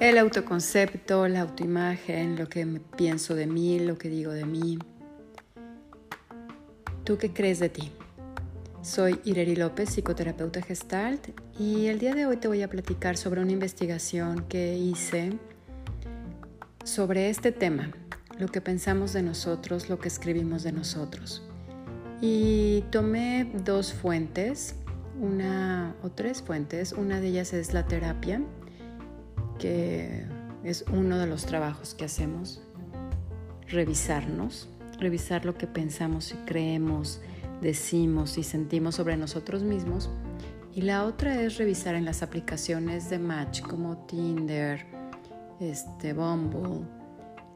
El autoconcepto, la autoimagen, lo que pienso de mí, lo que digo de mí. ¿Tú qué crees de ti? Soy Ireri López, psicoterapeuta gestalt, y el día de hoy te voy a platicar sobre una investigación que hice sobre este tema, lo que pensamos de nosotros, lo que escribimos de nosotros. Y tomé dos fuentes, una o tres fuentes, una de ellas es la terapia que es uno de los trabajos que hacemos, revisarnos, revisar lo que pensamos y creemos, decimos y sentimos sobre nosotros mismos. Y la otra es revisar en las aplicaciones de Match como Tinder, este, Bumble,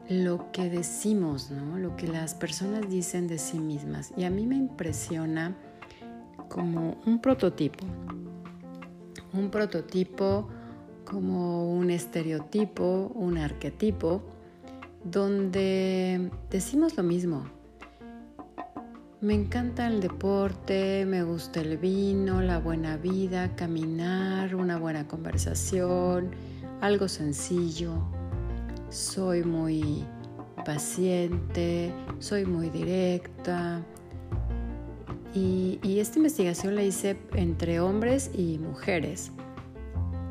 lo que decimos, ¿no? lo que las personas dicen de sí mismas. Y a mí me impresiona como un prototipo, un prototipo como un estereotipo, un arquetipo, donde decimos lo mismo. Me encanta el deporte, me gusta el vino, la buena vida, caminar, una buena conversación, algo sencillo. Soy muy paciente, soy muy directa. Y, esta investigación la hice entre hombres y mujeres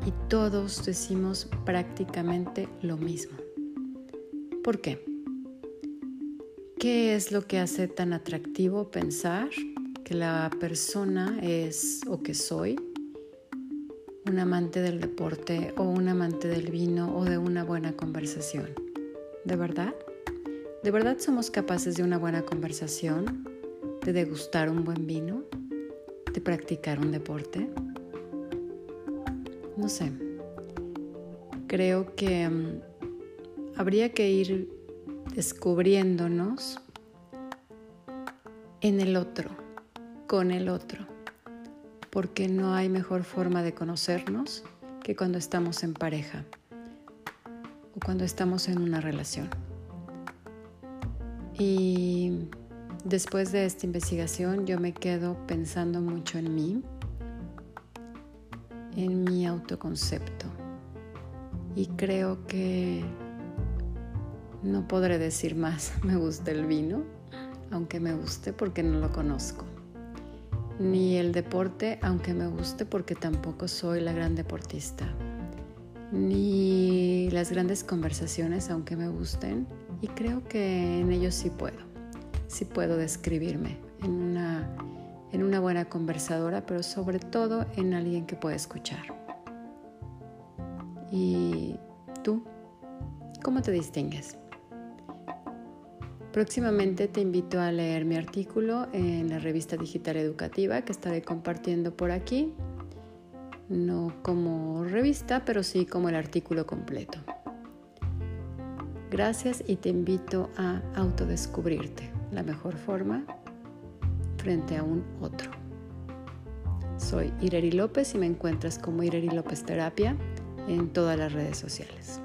y todos decimos prácticamente lo mismo. ¿Por qué? ¿Qué es lo que hace tan atractivo pensar que la persona es o que soy un amante del deporte o un amante del vino o de una buena conversación? ¿De verdad? ¿De verdad somos capaces de una buena conversación? ¿De degustar un buen vino? ¿De practicar un deporte? No sé, creo que mm, habría que ir descubriéndonos en el otro, con el otro, porque no hay mejor forma de conocernos que cuando estamos en pareja o cuando estamos en una relación. Y después de esta investigación yo me quedo pensando mucho en mí en mi autoconcepto. Y creo que no podré decir más, me gusta el vino, aunque me guste porque no lo conozco. Ni el deporte, aunque me guste porque tampoco soy la gran deportista. Ni las grandes conversaciones, aunque me gusten. Y creo que en ellos sí puedo. Sí puedo describirme en una en una buena conversadora, pero sobre todo en alguien que pueda escuchar. ¿Y tú? ¿Cómo te distingues? Próximamente te invito a leer mi artículo en la revista digital educativa que estaré compartiendo por aquí, no como revista, pero sí como el artículo completo. Gracias y te invito a autodescubrirte. La mejor forma frente a un otro. Soy Ireri López y me encuentras como Ireri López Terapia en todas las redes sociales.